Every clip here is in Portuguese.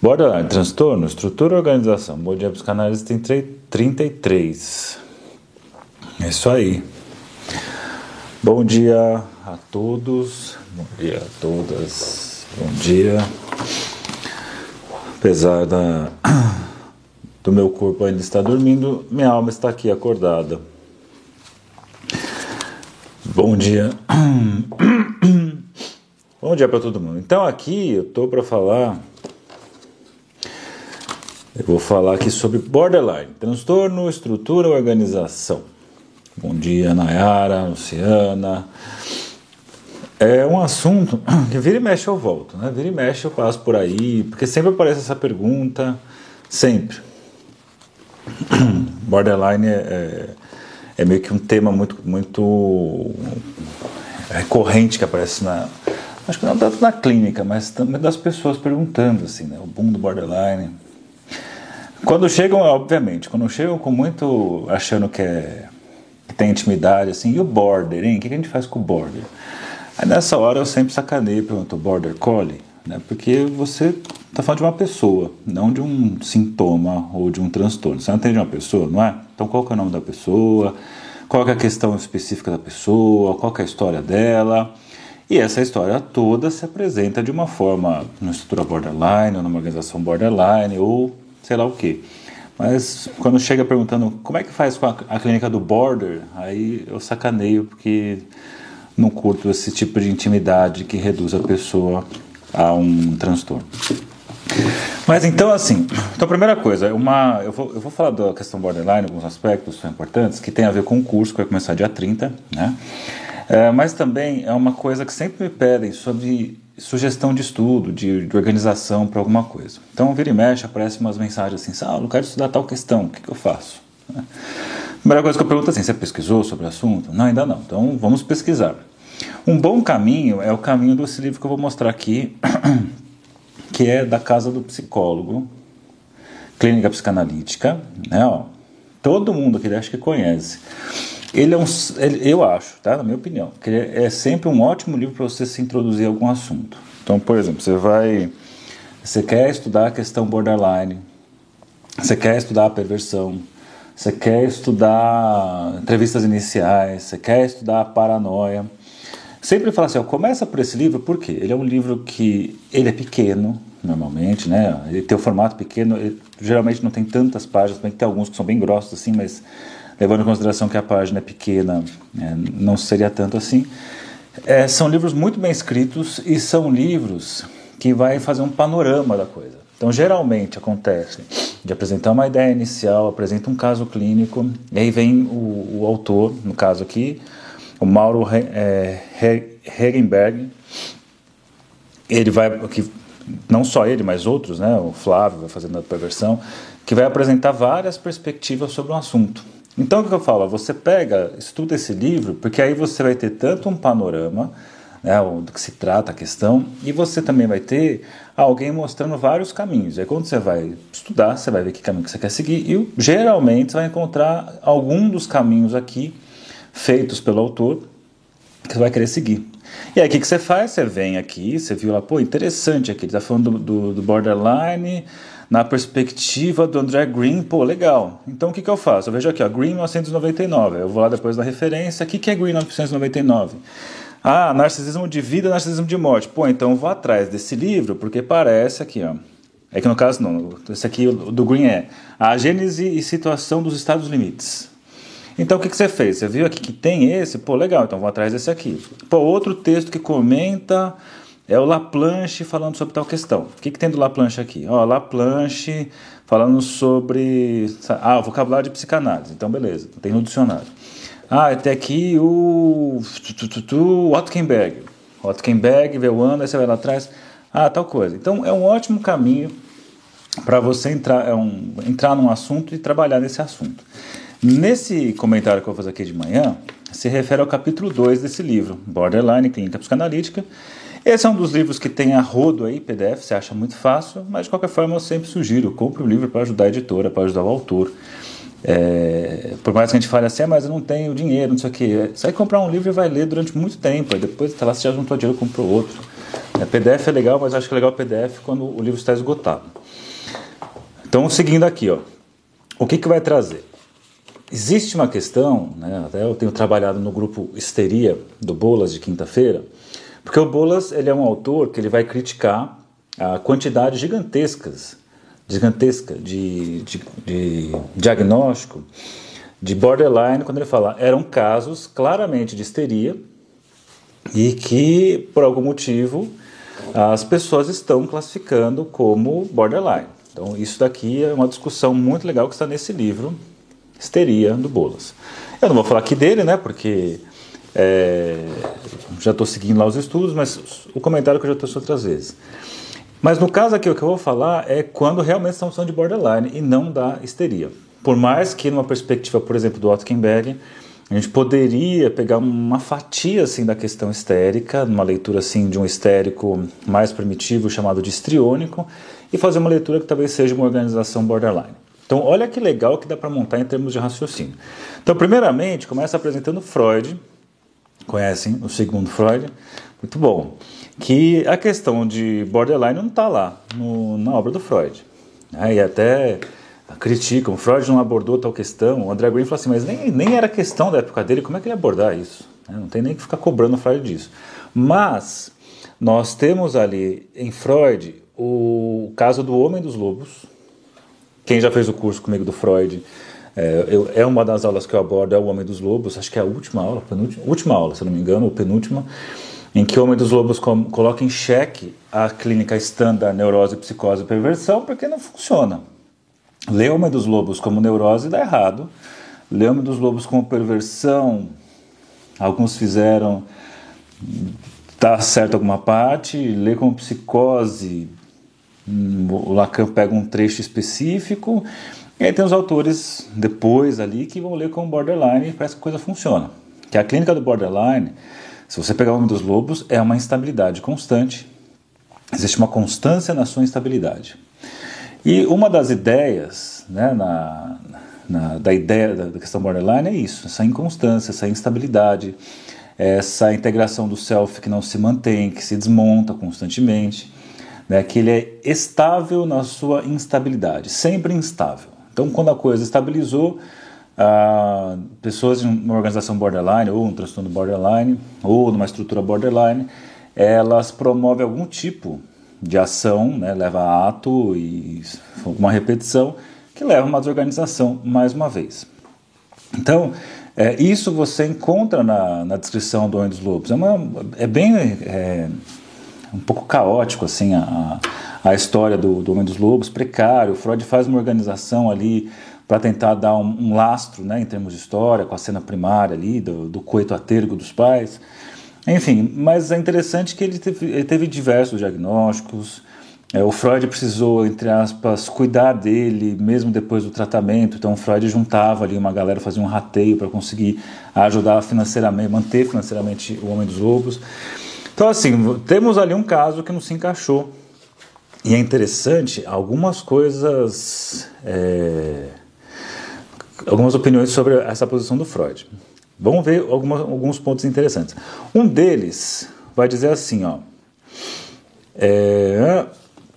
Borderline, transtorno, estrutura e organização. Bom dia, psicanálise tem 33. É isso aí. Bom dia a todos, bom dia a todas, bom dia. Apesar da, do meu corpo ainda estar dormindo, minha alma está aqui acordada. Bom dia. Bom dia para todo mundo. Então aqui eu tô para falar eu vou falar aqui sobre borderline, transtorno, estrutura, organização. Bom dia, Nayara, Luciana. É um assunto que vira e mexe eu volto, né? Vira e mexe eu passo por aí, porque sempre aparece essa pergunta, sempre. Borderline é, é, é meio que um tema muito, muito recorrente que aparece na, acho que não tanto na clínica, mas também das pessoas perguntando assim, né? O boom do borderline. Quando chegam, obviamente, quando chegam com muito achando que é tem intimidade, assim, e o border, hein? O que a gente faz com o border? Aí nessa hora eu sempre sacaneio pergunto, border collie? Né? Porque você está falando de uma pessoa, não de um sintoma ou de um transtorno. Você não entende uma pessoa, não é? Então qual é o nome da pessoa? Qual é a questão específica da pessoa? Qual é a história dela? E essa história toda se apresenta de uma forma, numa estrutura borderline, ou numa organização borderline, ou sei lá o que. Mas quando chega perguntando como é que faz com a, a, clínica do border, aí eu sacaneio porque não curto esse tipo de intimidade que reduz a pessoa a um transtorno. Mas então, assim, então primeira coisa, uma, eu, vou, eu vou falar da questão borderline, alguns aspectos são importantes, que tem a ver com o curso que vai começar dia 30, né? É, mas também é uma coisa que sempre me pedem sobre sugestão de estudo, de, de organização para alguma coisa. Então, vira e mexe, aparece umas mensagens assim, Saulo, eu quero estudar tal questão, o que, que eu faço? A primeira coisa que eu pergunto é assim, você pesquisou sobre o assunto? Não, ainda não, então vamos pesquisar. Um bom caminho é o caminho desse livro que eu vou mostrar aqui, que é da Casa do Psicólogo, Clínica Psicanalítica, né, ó, todo mundo aqui acho que conhece. Ele é um, ele, eu acho, tá? Na minha opinião, que ele é, sempre um ótimo livro para você se introduzir a algum assunto. Então, por exemplo, você vai, você quer estudar a questão borderline, você quer estudar a perversão, você quer estudar entrevistas iniciais, você quer estudar a paranoia. Sempre fala assim, ó, começa por esse livro, porque ele é um livro que ele é pequeno, normalmente, né? Ele tem o formato pequeno, ele, geralmente não tem tantas páginas, tem que ter alguns que são bem grossos assim, mas levando em consideração que a página é pequena, é, não seria tanto assim. É, são livros muito bem escritos e são livros que vai fazer um panorama da coisa. Então, geralmente acontece de apresentar uma ideia inicial, apresenta um caso clínico, e aí vem o, o autor, no caso aqui, o Mauro é, Hegenberg, ele vai, que, não só ele, mas outros, né, o Flávio vai fazendo a perversão, que vai apresentar várias perspectivas sobre um assunto. Então o que eu falo? Você pega, estuda esse livro, porque aí você vai ter tanto um panorama né, do que se trata a questão, e você também vai ter alguém mostrando vários caminhos. Aí quando você vai estudar, você vai ver que caminho que você quer seguir, e geralmente você vai encontrar algum dos caminhos aqui feitos pelo autor que você vai querer seguir. E aí o que, você faz? Você vem aqui, você viu lá, pô, interessante aqui, ele está falando do, do, do borderline na perspectiva do André Green, pô, legal. Então o que, que eu faço? Eu vejo aqui, ó, Green 1999. Eu vou lá depois da referência. O que, que é Green 1999? Ah, narcisismo de vida, narcisismo de morte. Pô, então eu vou atrás desse livro, porque parece aqui, ó. É que no caso não, esse aqui do Green é a gênese e situação dos estados limites. Então o que, que você fez? Você viu aqui que tem esse? Pô, legal, então vou atrás desse aqui. Pô, outro texto que comenta é o Laplanche falando sobre tal questão. O que, que tem do Laplanche aqui? Ó, Laplanche falando sobre ah, vocabulário de psicanálise. Então, beleza, tem no dicionário. Ah, tem aqui o Otkenberg. Otkenberg, vê o ano, aí você vai lá atrás. Ah, tal coisa. Então, é um ótimo caminho para você entrar, é um, entrar num assunto e trabalhar nesse assunto. Nesse comentário que eu vou fazer aqui de manhã, se refere ao capítulo 2 desse livro, Borderline Clínica Psicanalítica, esse é um dos livros que tem a rodo aí, PDF, você acha muito fácil, mas de qualquer forma eu sempre sugiro, compre o livro para ajudar a editora, para ajudar o autor. É, por mais que a gente fale assim, ah, mas eu não tenho dinheiro, não sei o que. Sai comprar um livro e vai ler durante muito tempo, aí depois tá lá, você já juntou dinheiro comprou outro. É, PDF é legal, mas acho que é legal o PDF quando o livro está esgotado. Então, seguindo aqui, ó, o que, que vai trazer? Existe uma questão, né, até eu tenho trabalhado no grupo Histeria do Bolas de quinta-feira, porque o Bolas ele é um autor que ele vai criticar a quantidade gigantescas, gigantesca de, de, de diagnóstico de borderline, quando ele fala eram casos claramente de histeria e que por algum motivo as pessoas estão classificando como borderline. Então isso daqui é uma discussão muito legal que está nesse livro Histeria do Bolas. Eu não vou falar aqui dele, né, porque é, já estou seguindo lá os estudos, mas o comentário que eu já trouxe outras vezes. Mas no caso aqui, o que eu vou falar é quando realmente estamos falando de borderline e não da histeria. Por mais que numa perspectiva, por exemplo, do Otkenberg, a gente poderia pegar uma fatia assim da questão histérica, numa leitura assim de um histérico mais primitivo chamado de histriônico, e fazer uma leitura que talvez seja uma organização borderline. Então, olha que legal que dá para montar em termos de raciocínio. Então, primeiramente, começa apresentando Freud, conhecem o segundo Freud, muito bom, que a questão de borderline não está lá no, na obra do Freud. Né? E até criticam, Freud não abordou tal questão, o André Green fala assim, mas nem, nem era questão da época dele, como é que ele ia abordar isso? Né? Não tem nem que ficar cobrando o Freud disso. Mas nós temos ali em Freud o caso do Homem dos Lobos. Quem já fez o curso comigo do Freud, é, eu, é uma das aulas que eu abordo, é o Homem dos Lobos, acho que é a última aula, penúltima, última aula, se não me engano, ou penúltima, em que o Homem dos Lobos coloca em xeque a clínica estándar neurose, psicose e perversão, porque não funciona. Ler Homem dos Lobos como neurose dá errado. Ler Homem dos Lobos como perversão, alguns fizeram, dá certo alguma parte. Ler como psicose, o Lacan pega um trecho específico. E aí tem os autores depois ali que vão ler como borderline e parece que a coisa funciona. Que a clínica do borderline, se você pegar o Homem dos Lobos, é uma instabilidade constante. Existe uma constância na sua instabilidade. E uma das ideias né, na, na, da ideia da questão borderline é isso, essa inconstância, essa instabilidade, essa integração do self que não se mantém, que se desmonta constantemente, né, que ele é estável na sua instabilidade, sempre instável. Então, quando a coisa estabilizou, ah, pessoas em uma organização borderline, ou um transtorno borderline, ou numa estrutura borderline, elas promovem algum tipo de ação, né, leva a ato e uma repetição que leva a uma desorganização mais uma vez. Então, é, isso você encontra na, na descrição do Homem dos Lobos. É, uma, é bem é, um pouco caótico assim a, a história do, do Homem dos Lobos, precário. Freud faz uma organização ali para tentar dar um, um, lastro né, em termos de história, com a cena primária ali do, do coito atergo dos pais. Enfim, mas é interessante que ele teve, ele teve diversos diagnósticos. É, o Freud precisou, entre aspas, cuidar dele mesmo depois do tratamento. Então, o Freud juntava ali uma galera, fazia um rateio para conseguir ajudar financeiramente, manter financeiramente o Homem dos Lobos. Então, assim, temos ali um caso que não se encaixou. E é interessante algumas coisas, é, algumas opiniões sobre essa posição do Freud. Vamos ver algumas, alguns pontos interessantes. Um deles vai dizer assim, ó, é,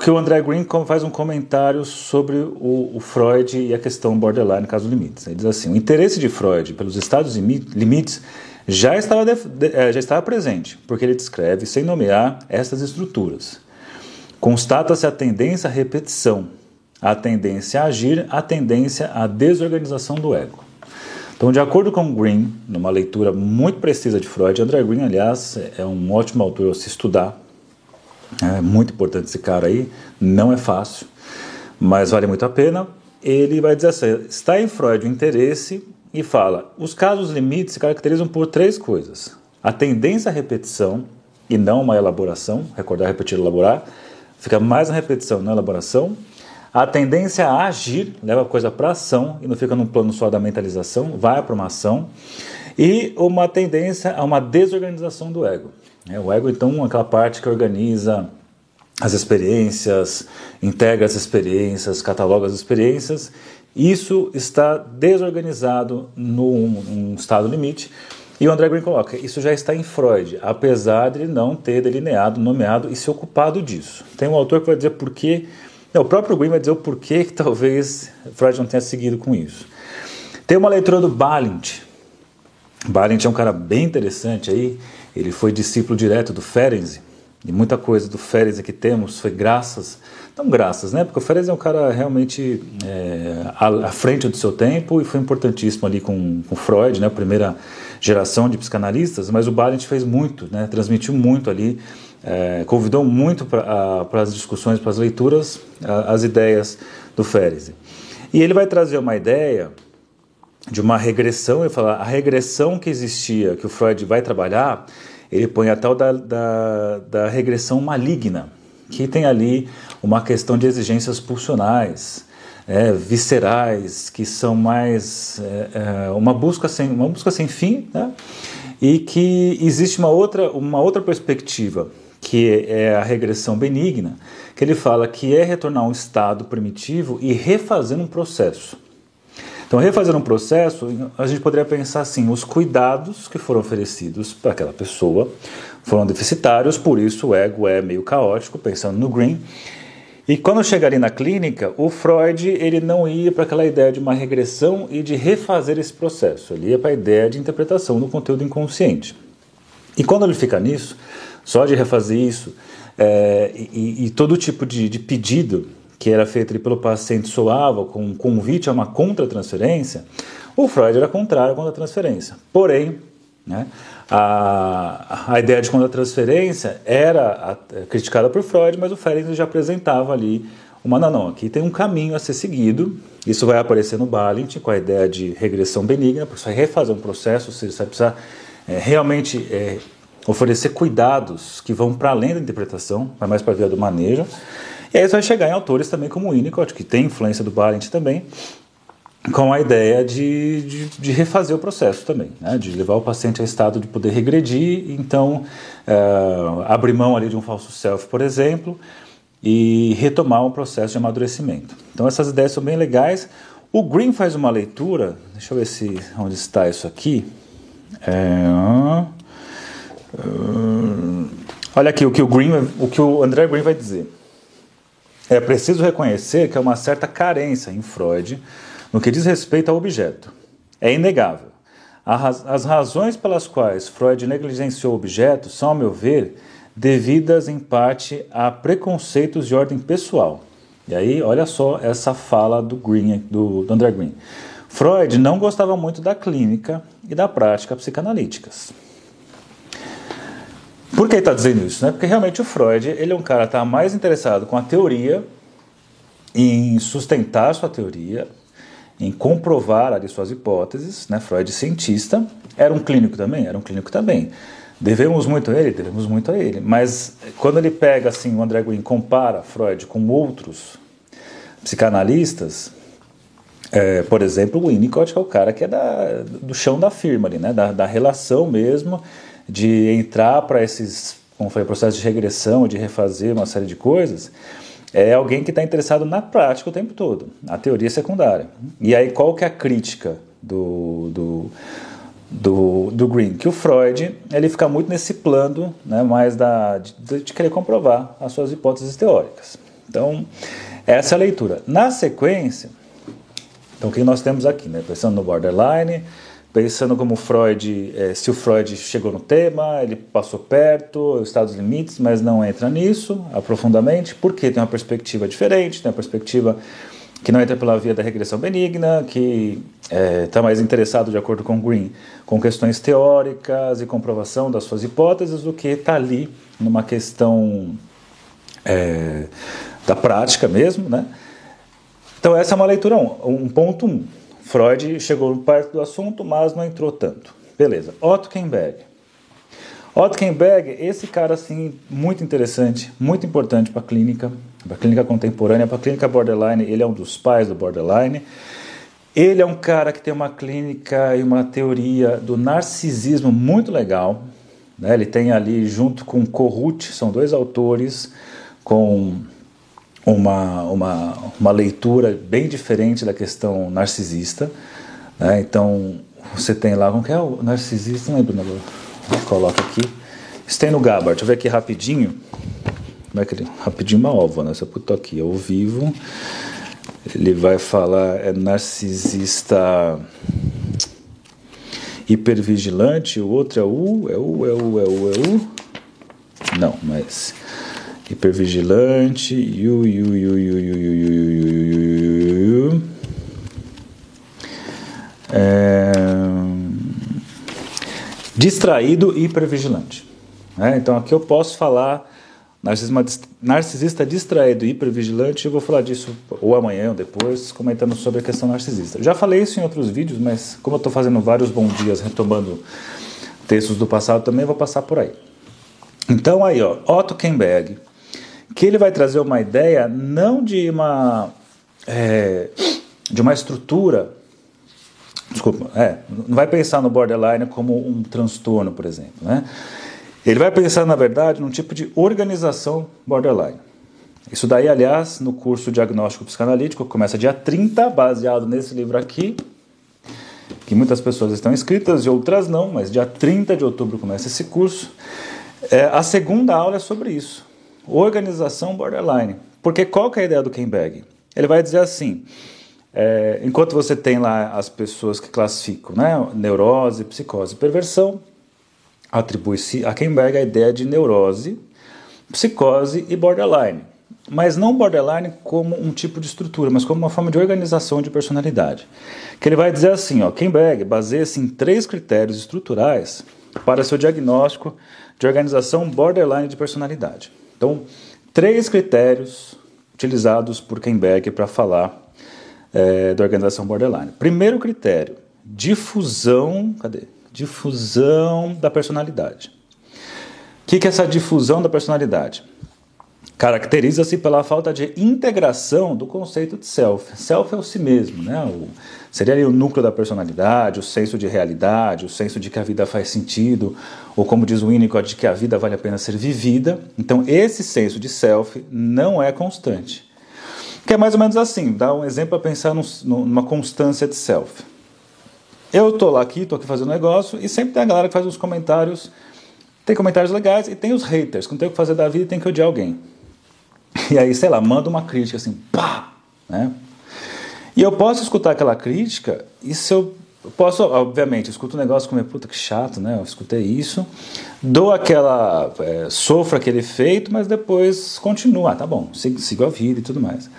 que o André Green faz um comentário sobre o, o, Freud e a questão borderline, caso limites. Ele diz assim: o interesse de Freud pelos estados limites já estava, de, é, já estava presente, porque ele descreve, sem nomear, estas estruturas. Constata-se a tendência à repetição, a tendência a agir, a tendência à desorganização do ego. Então, de acordo com Green, numa leitura muito precisa de Freud, André Green, aliás, é um ótimo autor a se estudar. É muito importante esse cara aí, não é fácil, mas vale muito a pena. Ele vai dizer assim: está em Freud o interesse e fala: os casos limites se caracterizam por três coisas: a tendência à repetição e não uma elaboração, recordar, repetir, elaborar, fica mais na repetição, na elaboração a tendência a agir leva a coisa para ação e não fica num plano só da mentalização, vai para uma ação. E uma tendência a uma desorganização do ego. É, o ego, então, é aquela parte que organiza as experiências, integra as experiências, cataloga as experiências. Isso está desorganizado num, num estado limite. E o André Green coloca, isso já está em Freud, apesar de ele não ter delineado, nomeado e se ocupado disso. Tem um autor que vai dizer por que, não, o próprio Green vai dizer o porquê que talvez Freud não tenha seguido com isso. Tem uma leitura do Balint. Balint é um cara bem interessante aí, ele foi discípulo direto do Ferenczi, e muita coisa do Ferenczi que temos foi graças não graças, né? Porque o Ferenc é um cara realmente é, à, à, frente do seu tempo e foi importantíssimo ali com, com Freud, né? A primeira geração de psicanalistas, mas o Balint fez muito, né? Transmitiu muito ali, é, convidou muito para as discussões, para as leituras, a, as ideias do Ferenc. E ele vai trazer uma ideia de uma regressão, ele fala, a regressão que existia, que o Freud vai trabalhar, ele põe a tal da, da, da regressão maligna, que tem ali uma questão de exigências pulsionais, é, viscerais, que são mais é, é, uma busca sem uma busca sem fim, né? e que existe uma outra uma outra perspectiva que é a regressão benigna, que ele fala que é retornar a um estado primitivo e refazer um processo. Então, refazer um processo, a gente poderia pensar assim: os cuidados que foram oferecidos para aquela pessoa foram deficitários, por isso o ego é meio caótico, pensando no Green. E quando chegaria na clínica, o Freud ele não ia para aquela ideia de uma regressão e de refazer esse processo, ele ia para a ideia de interpretação do conteúdo inconsciente. E quando ele fica nisso, só de refazer isso, é, e, e, todo tipo de, de, pedido que era feito pelo paciente soava com um convite a uma contratransferência, o Freud era contrário à contratransferência. Porém, né, a, a ideia de contratransferência era criticada por Freud, mas o Ferenczi já apresentava ali uma não, não, aqui tem um caminho a ser seguido. Isso vai aparecer no Balint com a ideia de regressão benigna, porque você vai refazer um processo, você vai precisar é, realmente é, oferecer cuidados que vão para além da interpretação, vai mais para a via do manejo. E aí você vai chegar em autores também como Winnicott, que tem influência do Balint também, com a ideia de, de, de, refazer o processo também, né? de levar o paciente a estado de poder regredir, então uh, abrir mão ali de um falso self, por exemplo, e retomar um processo de amadurecimento. Então essas ideias são bem legais. O Green faz uma leitura, deixa eu ver se onde está isso aqui. É, uh, olha aqui o que o Green, o que o André Green vai dizer. É preciso reconhecer que há uma certa carência em Freud no que diz respeito ao objeto, é inegável. As razões pelas quais Freud negligenciou o objeto são, ao meu ver, devidas em parte a preconceitos de ordem pessoal. E aí, olha só essa fala do Green, do, do André Green. Freud não gostava muito da clínica e da prática psicanalíticas. Por que está dizendo isso? Né? Porque realmente o Freud ele é um cara que está mais interessado com a teoria, em sustentar sua teoria, em comprovar ali suas hipóteses, né? Freud cientista, era um clínico também, era um clínico também. Devemos muito a ele, devemos muito a ele. Mas quando ele pega assim, o André Green compara Freud com outros psicanalistas, é, por exemplo, o Winnicott, que é o cara que é da, do chão da firma ali, né? da, da relação mesmo, de entrar para esses, como foi o processo de regressão, de refazer uma série de coisas é alguém que está interessado na prática o tempo todo, a teoria secundária. E aí qual que é a crítica do, do, do, do Green? Que o Freud ele fica muito nesse plano né, mais da, de, de querer comprovar as suas hipóteses teóricas. Então, essa é a leitura. Na sequência, então o que nós temos aqui? Né? Pensando no borderline, pensando como Freud, é, se o Freud chegou no tema, ele passou perto, está dos limites, mas não entra nisso aprofundamente, porque tem uma perspectiva diferente, tem uma perspectiva que não entra pela via da regressão benigna, que está é, tá mais interessado, de acordo com Green, com questões teóricas e comprovação das suas hipóteses, do que está ali numa questão é, da prática mesmo, né? Então essa é uma leitura 1, um, um ponto 1. Um. Freud chegou perto do assunto, mas não entrou tanto. Beleza. Otto Kemberg. Otto esse cara assim muito interessante, muito importante para a clínica, para a clínica contemporânea, para a clínica borderline. Ele é um dos pais do borderline. Ele é um cara que tem uma clínica e uma teoria do narcisismo muito legal. Né? Ele tem ali, junto com Corrut, são dois autores com uma, uma, uma leitura bem diferente da questão narcisista. Né? Então, você tem lá, como que é o narcisista? Não lembro, não. Coloca aqui. Tem no Gabbard. Deixa eu ver aqui rapidinho. Como é que ele. Rapidinho uma ova, né? Se eu puto aqui ao vivo. Ele vai falar. É narcisista hipervigilante. O outro é o. É o, é o, é o, é o. Não, mas. Hipervigilante. Yu, yu, yu, yu, yu, yu, yu, yu, yu, yu. É... Distraído e hipervigilante. É, então aqui eu posso falar narcisista distraído e hipervigilante, eu vou falar disso ou amanhã ou depois, comentando sobre a questão narcisista. Já falei isso em outros vídeos, mas como eu estou fazendo vários bons dias, retomando textos do passado também, vou passar por aí. Então aí, ó, Otto Kemberg, que ele vai trazer uma ideia não de uma, é, de uma estrutura desculpa, é, não vai pensar no borderline como um transtorno, por exemplo, né? Ele vai pensar, na verdade, num tipo de organização borderline. Isso daí, aliás, no curso Diagnóstico Psicanalítico, começa dia 30, baseado nesse livro aqui, que muitas pessoas estão inscritas e outras não, mas dia 30 de outubro começa esse curso. É, a segunda aula é sobre isso, organização borderline. Porque qual que é a ideia do Ken Bag? Ele vai dizer assim, é, enquanto você tem lá as pessoas que classificam né, neurose, psicose perversão, atribui-se a Kemberg a ideia de neurose, psicose e borderline. Mas não borderline como um tipo de estrutura, mas como uma forma de organização de personalidade. Que ele vai dizer assim, ó, Kemberg baseia-se em três critérios estruturais para seu diagnóstico de organização borderline de personalidade. Então, três critérios utilizados por Kemberg para falar é, da organização borderline. Primeiro critério, difusão, cadê? Difusão da personalidade. O que, que é essa difusão da personalidade? Caracteriza-se pela falta de integração do conceito de self. Self é o si mesmo, né? O, seria ali o núcleo da personalidade, o senso de realidade, o senso de que a vida faz sentido, ou como diz o Winnicott, de que a vida vale a pena ser vivida. Então, esse senso de self não é constante. Que é mais ou menos assim, dá um exemplo para pensar num, numa constância de self. Eu estou lá aqui, estou aqui fazendo negócio, e sempre tem a galera que faz os comentários, tem comentários legais, e tem os haters, que não tem o que fazer da vida e tem que odiar alguém. E aí, sei lá, manda uma crítica assim, pá! Né? E eu posso escutar aquela crítica, e se eu eu posso, obviamente, escuto um negócio como, puta que chato, né? Eu escutei isso, dou aquela. É, sofro aquele efeito, mas depois continuo. Ah, tá bom, sigo, sigo a vida e tudo mais.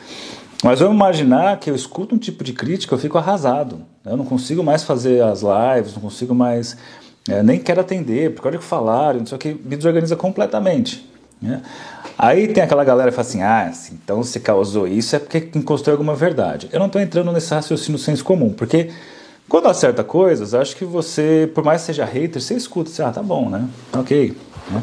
Mas vamos imaginar que eu escuto um tipo de crítica, eu fico arrasado. Eu não consigo mais fazer as lives, não consigo mais. É, nem quero atender, porque olha o que falaram, não sei o que, me desorganiza completamente. Né? Aí tem aquela galera que fala assim: ah, então se causou isso é porque encostou alguma verdade. Eu não estou entrando nesse raciocínio senso comum, porque quando acerta coisas, acho que você, por mais que seja hater, você escuta, você, ah, tá bom, né? Ok. Né?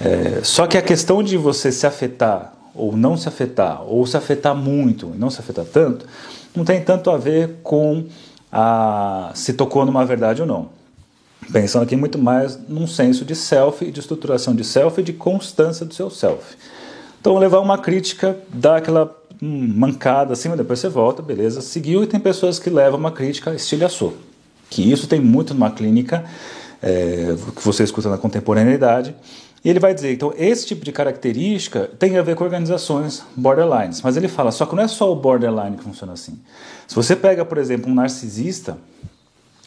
É, só que a questão de você se afetar ou não se afetar, ou se afetar muito e não se afetar tanto, não tem tanto a ver com a, se tocou numa verdade ou não. Pensando aqui muito mais num senso de self, de estruturação de self e de constância do seu self. Então, levar uma crítica, dar aquela mancada assim, mas depois você volta, beleza, seguiu. E tem pessoas que levam uma crítica estilhaçou. Que isso tem muito numa clínica é, que você escuta na contemporaneidade. E ele vai dizer, então, esse tipo de característica tem a ver com organizações borderlines. Mas ele fala, só que não é só o borderline que funciona assim. Se você pega, por exemplo, um narcisista,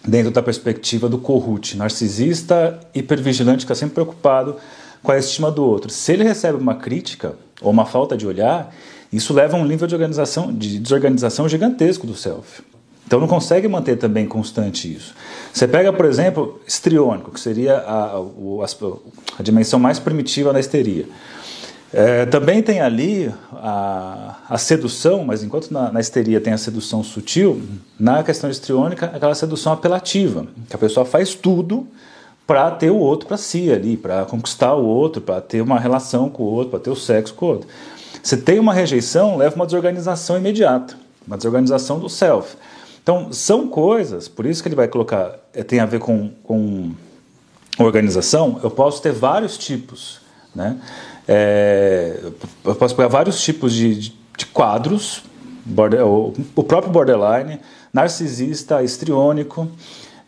dentro da perspectiva do Kohut, narcisista hipervigilante, que sempre preocupado com a estima do outro. Se ele recebe uma crítica ou uma falta de olhar, isso leva a um nível de, organização, de desorganização gigantesco do self. Então não consegue manter também constante isso. Você pega, por exemplo, estriônico, que seria a, a, a dimensão mais primitiva da histeria. É, também tem ali a, a, sedução, mas enquanto na, na, histeria tem a sedução sutil, na questão estriônica, aquela sedução apelativa, que a pessoa faz tudo para ter o outro para si ali, para conquistar o outro, para ter uma relação com o outro, para ter o sexo com o outro. Se tem uma rejeição, leva uma desorganização imediata, uma desorganização do self. Então, são coisas, por isso que ele vai colocar, é, tem a ver com, com organização, eu posso ter vários tipos, né? É, eu posso pegar vários tipos de, de, quadros, border, o, o, próprio borderline, narcisista, histriônico,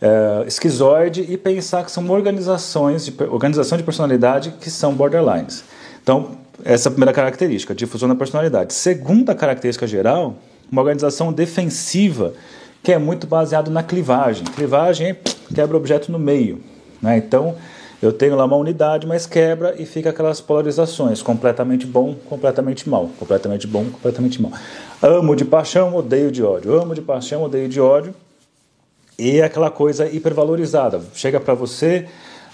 é, esquizoide e pensar que são organizações de organização de personalidade que são borderlines. Então, essa é a primeira característica, difusão da personalidade. Segunda característica geral, uma organização defensiva que é muito baseado na clivagem. Clivagem é quebra objeto no meio. Né? Então, eu tenho lá uma unidade, mas quebra e fica aquelas polarizações, completamente bom, completamente mal, completamente bom, completamente mal. Amo de paixão, odeio de ódio. Amo de paixão, odeio de ódio. E é aquela coisa hipervalorizada. Chega para você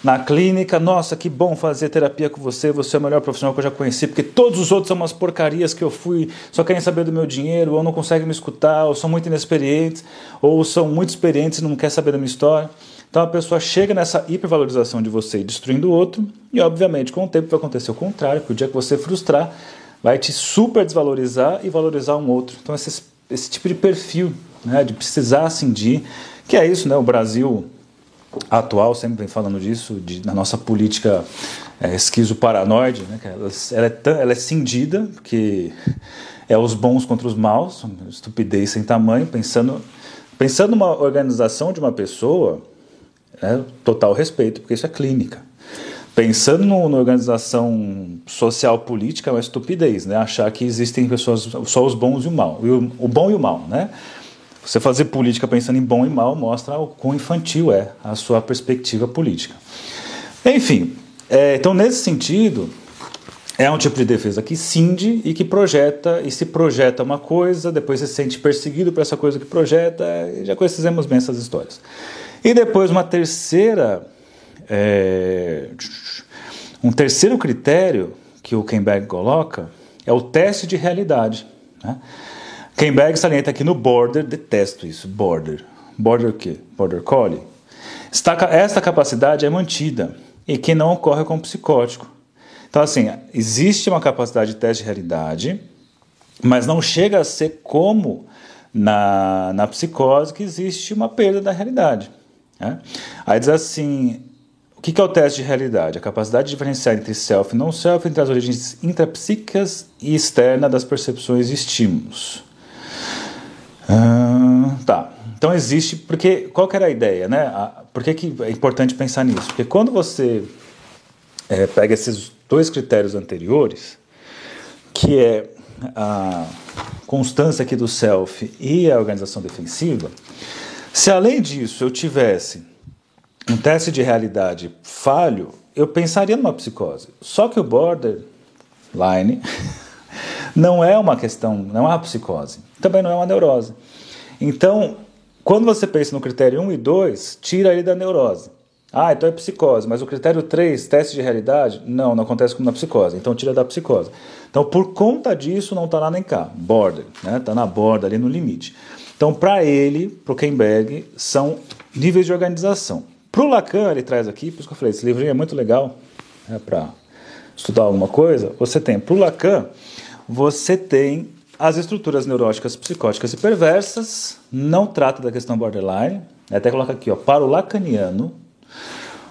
na clínica, nossa, que bom fazer terapia com você, você é o melhor profissional que eu já conheci, porque todos os outros são umas porcarias que eu fui, só querem saber do meu dinheiro, ou não conseguem me escutar, ou são muito inexperientes, ou são muito experientes e não querem saber da minha história. Então a pessoa chega nessa hipervalorização de você destruindo o outro, e obviamente com o tempo vai acontecer o contrário, que o dia que você frustrar, vai te super desvalorizar e valorizar um outro. Então esse, esse tipo de perfil, né, de precisar ascendir, que é isso, né, o Brasil atual sempre vem falando disso, de, na nossa política é, esquizo-paranoide, né, ela, ela, é, ela é cindida, porque é os bons contra os maus, estupidez sem tamanho, pensando, pensando numa organização de uma pessoa, né, total respeito, porque isso é clínica. Pensando no, na organização social política é uma estupidez, né? Achar que existem pessoas só os bons e o mal, o, o bom e o mal, né? Você fazer política pensando em bom e mal mostra o quão infantil é a sua perspectiva política. Enfim, é, então nesse sentido, é um tipo de defesa que cinde e que projeta, e se projeta uma coisa, depois se sente perseguido por essa coisa que projeta, já conhecemos bem essas histórias. E depois uma terceira, é, um terceiro critério que o Kenberg coloca é o teste de realidade. Né? Kenberg salienta aqui no border, detesto isso, border. Border o quê? Border collie. Esta capacidade é mantida e que não ocorre com o psicótico. Então, assim, existe uma capacidade de teste de realidade, mas não chega a ser como na, na psicose que existe uma perda da realidade. Né? Aí diz assim: o que é o teste de realidade? A capacidade de diferenciar entre self e não self, entre as origens intrapsíquicas e externas das percepções e estímulos. Tá. Então existe, porque qual era a ideia, né? por que, que é importante pensar nisso? Porque quando você é, pega esses dois critérios anteriores, que é a constância aqui do self e a organização defensiva, se além disso eu tivesse um teste de realidade falho, eu pensaria numa psicose. Só que o borderline não é uma questão, não é uma psicose, também não é uma neurose. Então, quando você pensa no critério 1 e 2, tira ele da neurose. Ah, então é psicose, mas o critério 3, teste de realidade, não, não acontece como na psicose, então tira da psicose. Então, por conta disso, não está lá nem cá, border, está né? Na borda, ali no limite. Então, para ele, para o Kemberg, são níveis de organização. Para o Lacan, ele traz aqui, por isso que eu falei, esse livro é muito legal né, para estudar alguma coisa. Você tem, para o Lacan, você tem as estruturas neuróticas psicóticas e perversas, não trata da questão borderline, até coloca aqui, ó, para o lacaniano,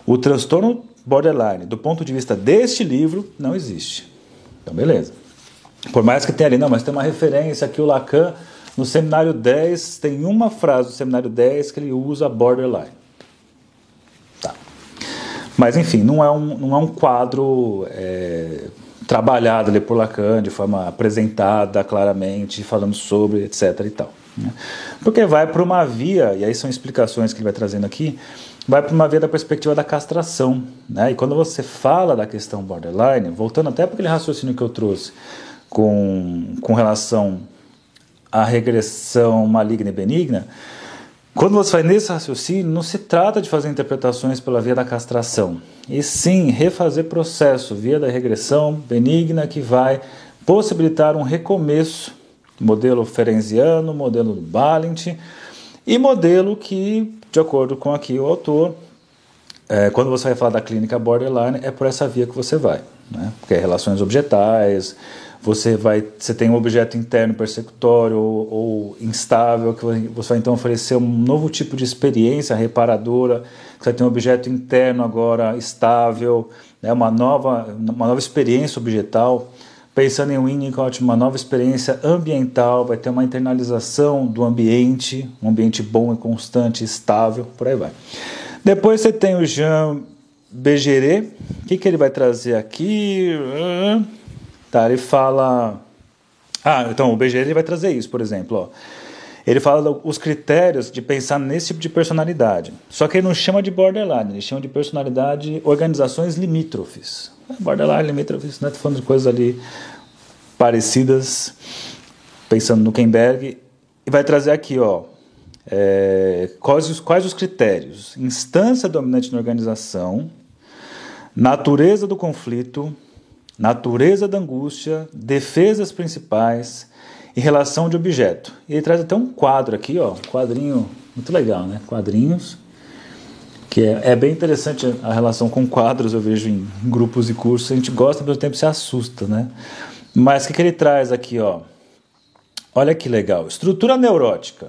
o transtorno borderline, do ponto de vista deste livro, não existe. Então, beleza. Por mais que tenha ali, não, mas tem uma referência aqui, o Lacan, no seminário 10, tem uma frase do seminário 10 que ele usa borderline. Tá. Mas, enfim, não é um, não é um quadro é, trabalhado ali por Lacan de forma apresentada claramente, falando sobre, etc. e tal. Né? Porque vai para uma via, e aí são explicações que ele vai trazendo aqui, vai para uma via da perspectiva da castração. Né? E quando você fala da questão borderline, voltando até para aquele raciocínio que eu trouxe com, com relação à regressão maligna e benigna, quando você vai nesse raciocínio, não se trata de fazer interpretações pela via da castração, e sim refazer processo via da regressão benigna que vai possibilitar um recomeço, modelo ferenziano, modelo do Balint, e modelo que, de acordo com aqui o autor, é, quando você vai falar da clínica borderline, é por essa via que você vai, né? que é relações objetais, você vai você tem um objeto interno persecutório ou, ou, instável que você vai então oferecer um novo tipo de experiência reparadora você vai ter um objeto interno agora estável né, uma nova uma nova experiência objetal pensando em Winnicott, uma nova experiência ambiental, vai ter uma internalização do ambiente, um ambiente bom e constante, estável, por aí vai. Depois você tem o Jean Bergeret, o que, que ele vai trazer aqui? Tá, ele fala. Ah, então o Bergeret ele vai trazer isso, por exemplo, ó. Ele fala os critérios de pensar nesse tipo de personalidade. Só que ele não chama de borderline, ele chama de personalidade organizações limítrofes. Borderline, limítrofes, né? Estou falando de coisas ali parecidas, pensando no Kenberg. E vai trazer aqui, ó, é, quais, os, quais os critérios? Instância dominante na organização, natureza do conflito, natureza da angústia, defesas principais e relação de objeto. E ele traz até um quadro aqui, ó, um quadrinho muito legal, né? Quadrinhos, que é, é bem interessante a relação com quadros, eu vejo em grupos e cursos, a gente gosta, ao mesmo tempo se assusta, né? Mas o que, que ele traz aqui, ó? Olha que legal. Estrutura neurótica.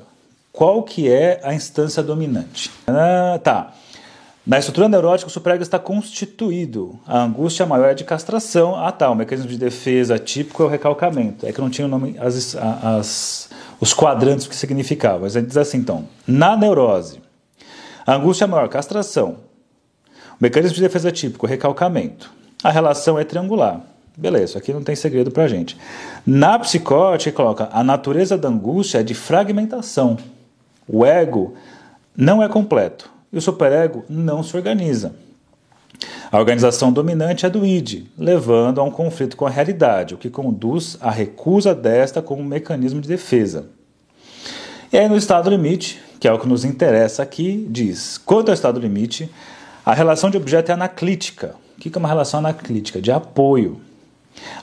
Qual que é a instância dominante? Ah, tá. Na estrutura neurótica, o superego está constituído. A angústia maior é de castração. Ah, tá. O mecanismo de defesa típico é o recalcamento. É que não tinha o nome, as, as, os quadrantes que significavam. Mas ele diz assim, então. Na neurose, a angústia maior, castração. O mecanismo de defesa típico, recalcamento. A relação é triangular. Beleza, aqui não tem segredo pra gente. Na psicótica, coloca a natureza da angústia é de fragmentação. O ego não é completo e o superego não se organiza. A organização dominante é do id, levando a um conflito com a realidade, o que conduz à recusa desta como um mecanismo de defesa. E aí, no estado limite, que é o que nos interessa aqui, diz: quanto ao estado limite, a relação de objeto é anaclítica. O que é uma relação anaclítica? De apoio.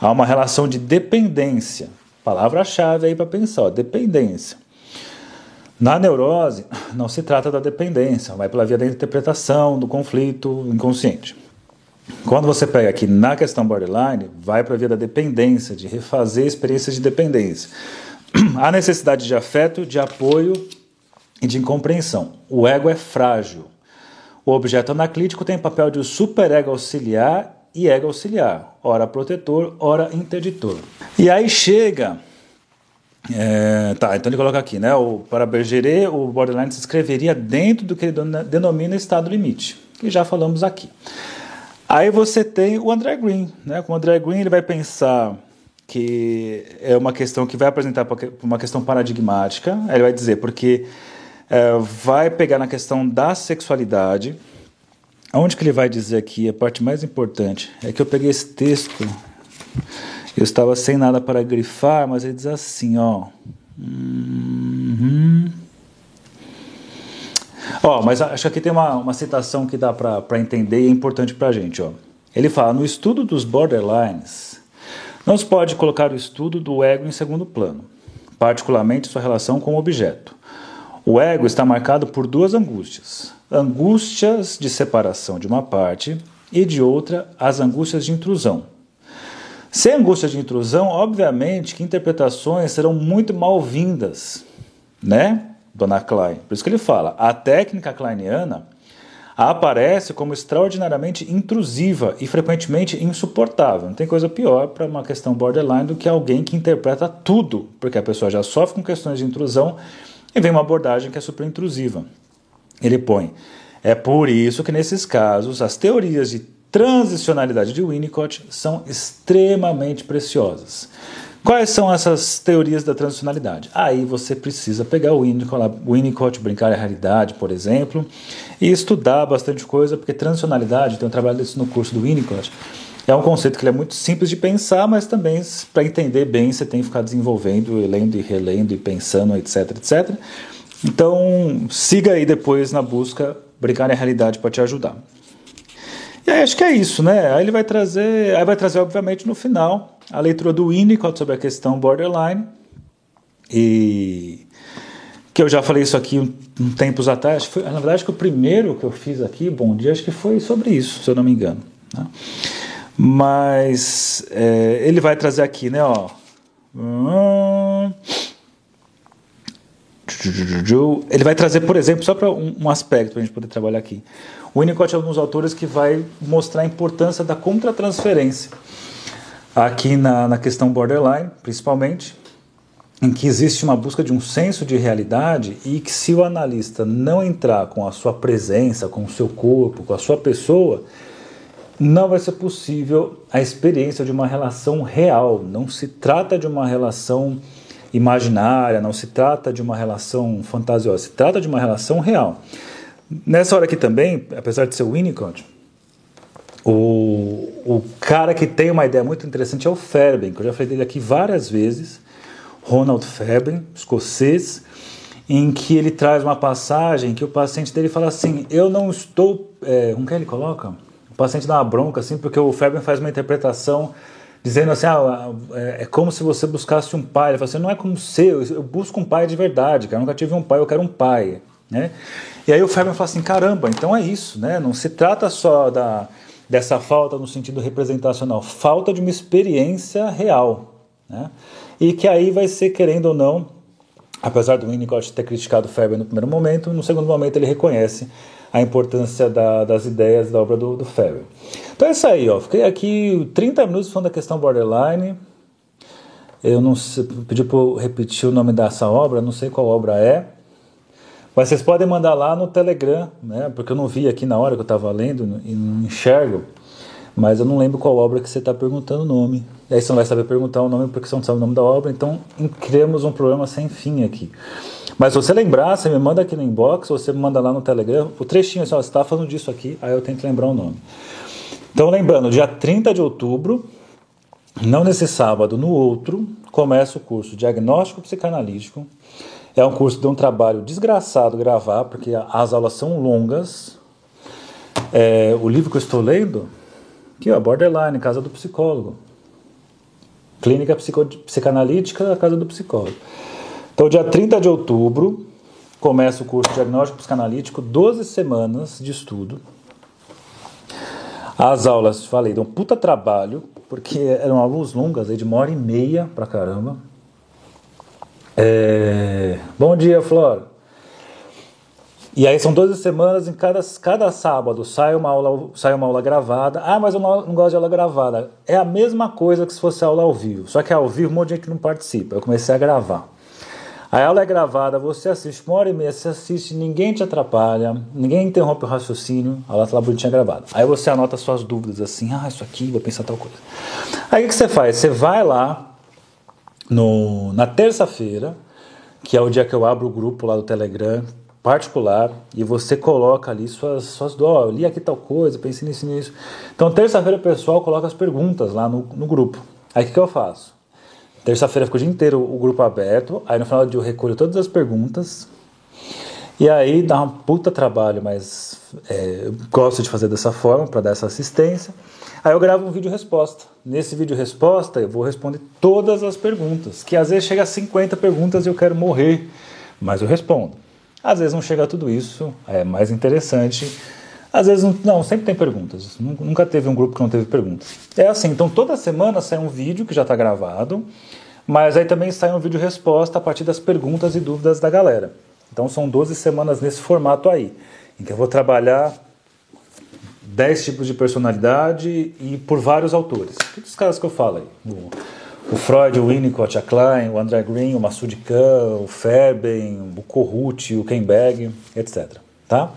Há uma relação de dependência. Palavra-chave aí para pensar: ó, dependência. Na neurose, não se trata da dependência, vai pela via da interpretação do conflito inconsciente. Quando você pega aqui na questão borderline, vai para a via da dependência, de refazer experiências de dependência. Há necessidade de afeto, de apoio e de incompreensão. O ego é frágil. O objeto anaclítico tem papel de superego auxiliar e ego auxiliar, ora protetor, ora interditor. E aí chega é, tá, então ele coloca aqui, né? O, para Bergeret, o borderline se escreveria dentro do que ele denomina estado limite, que já falamos aqui. Aí você tem o André Green, né? Com o André Green ele vai pensar que é uma questão que vai apresentar uma questão paradigmática. Ele vai dizer porque é, vai pegar na questão da sexualidade. Onde que ele vai dizer aqui? A parte mais importante é que eu peguei esse texto eu estava sem nada para grifar, mas ele diz assim, ó. Uhum. Ó, mas acho que aqui tem uma, uma citação que dá para entender e é importante para a gente, ó. Ele fala: no estudo dos borderlines, não se pode colocar o estudo do ego em segundo plano, particularmente sua relação com o objeto. O ego está marcado por duas angústias: angústias de separação de uma parte e de outra, as angústias de intrusão sem angústia de intrusão, obviamente que interpretações serão muito mal-vindas, né, Dona Klein? Por isso que ele fala, a técnica kleiniana aparece como extraordinariamente intrusiva e frequentemente insuportável. Não tem coisa pior para uma questão borderline do que alguém que interpreta tudo, porque a pessoa já sofre com questões de intrusão e vem uma abordagem que é super intrusiva. Ele põe: é por isso que nesses casos as teorias de transicionalidade de Winnicott são extremamente preciosas. Quais são essas teorias da transicionalidade? Aí você precisa pegar o Winnicott, Winnicott Brincar a Realidade, por exemplo, e estudar bastante coisa, porque transicionalidade, tem um trabalho desse no curso do Winnicott, é um conceito que é muito simples de pensar, mas também para entender bem você tem que ficar desenvolvendo, lendo e relendo e pensando, etc, etc. Então siga aí depois na busca, Brincar a Realidade para te ajudar. E aí acho que é isso, né? Aí ele vai trazer, aí vai trazer obviamente no final a leitura do Winnicott sobre a questão borderline e que eu já falei isso aqui um, tempos atrás. Foi, na verdade, que o primeiro que eu fiz aqui, bom dia, acho que foi sobre isso, se eu não me engano. Né? Mas é, ele vai trazer aqui, né? Ó, ele vai trazer, por exemplo, só para um, aspecto para a gente poder trabalhar aqui. O Winnicott é um dos autores que vai mostrar a importância da contratransferência. aqui na, na questão borderline, principalmente, em que existe uma busca de um senso de realidade e que se o analista não entrar com a sua presença, com o seu corpo, com a sua pessoa, não vai ser possível a experiência de uma relação real. Não se trata de uma relação imaginária, não se trata de uma relação fantasiosa, se trata de uma relação real. Nessa hora aqui também, apesar de ser o Winnicott, o, o cara que tem uma ideia muito interessante é o Fairbairn, que eu já falei dele aqui várias vezes, Ronald Fairbairn, escocês, em que ele traz uma passagem que o paciente dele fala assim, eu não estou... É, como que ele coloca? O paciente dá uma bronca, assim, porque o Fairbairn faz uma interpretação dizendo assim, ah, é, é como se você buscasse um pai. Ele fala assim, não é como seu, eu busco um pai de verdade, cara. eu nunca tive um pai, eu quero um pai. Né? E aí o Fairbairn fala assim, caramba, então é isso, né? não se trata só da, dessa falta no sentido representacional, falta de uma experiência real. Né? E que aí vai ser, querendo ou não, apesar do Winnicott ter criticado Fairbairn no primeiro momento, no segundo momento ele reconhece a importância da, das ideias da obra do, do. Então é isso aí, ó. fiquei aqui 30 minutos falando da questão borderline. Eu não sei, pedi para repetir o nome dessa obra, não sei qual obra é. Mas vocês podem mandar lá no Telegram, né? Porque eu não vi aqui na hora que eu estava lendo e não enxergo. Mas eu não lembro qual obra que você está perguntando o nome. E aí você não vai saber perguntar o nome porque você não sabe o nome da obra. Então criamos um problema sem fim aqui. Mas se você lembrar, você me manda aqui no inbox, você me manda lá no Telegram, o trechinho assim, ó, você está falando disso aqui, aí eu tento lembrar o nome. Então lembrando, dia 30 de outubro, não nesse sábado, no outro, começa o curso Diagnóstico Psicanalítico é um curso de um trabalho desgraçado gravar, porque as aulas são longas. É, o livro que eu estou lendo, aqui ó, Borderline, Casa do Psicólogo. Clínica Psico Psicanalítica, Casa do Psicólogo. Então, dia 30 de outubro, começa o curso Diagnóstico Psicanalítico, 12 semanas de estudo. As aulas, falei, dão um puta trabalho, porque eram aulas longas, aí de uma hora e meia pra caramba. É... Bom dia, Flora. E aí são 12 semanas, em cada, cada sábado sai uma, aula, sai uma aula gravada. Ah, mas eu não, não gosto de aula gravada. É a mesma coisa que se fosse aula ao vivo. Só que ao vivo um monte de gente não participa. Eu comecei a gravar. A aula é gravada, você assiste uma hora e meia, você assiste, ninguém te atrapalha, ninguém interrompe o raciocínio, a aula está lá bonitinha gravada. Aí você anota suas dúvidas assim, ah, isso aqui, vou pensar tal coisa. Aí o que você faz? Você vai lá, no, na terça-feira, que é o dia que eu abro o grupo lá do Telegram particular e você coloca ali suas suas oh, li aqui tal coisa, pensei nisso nisso. Então terça-feira o pessoal coloca as perguntas lá no, no grupo. Aí o que, que eu faço? Terça-feira fica o dia inteiro o grupo aberto, aí no final do dia eu recolho todas as perguntas e aí dá um puta trabalho, mas é, eu gosto de fazer dessa forma para dar essa assistência. Aí eu gravo um vídeo resposta. Nesse vídeo resposta eu vou responder todas as perguntas, que às vezes chega a 50 perguntas e eu quero morrer, mas eu respondo. Às vezes não chega a tudo isso, é mais interessante. Às vezes não, não, sempre tem perguntas. Nunca teve um grupo que não teve perguntas. É assim, então toda semana sai um vídeo que já está gravado, mas aí também sai um vídeo resposta a partir das perguntas e dúvidas da galera. Então são 12 semanas nesse formato aí, em que eu vou trabalhar 10 tipos de personalidade e por vários autores. Todos os caras que eu falo aí. O, Freud, o Winnicott, a Klein, o André Green, o Massoud o Fairbairn, o Corrute, o Kenberg, etc. Tá?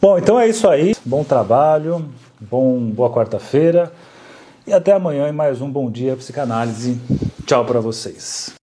Bom, então é isso aí. Bom trabalho, bom, boa quarta-feira e até amanhã em mais um Bom Dia Psicanálise. Tchau para vocês.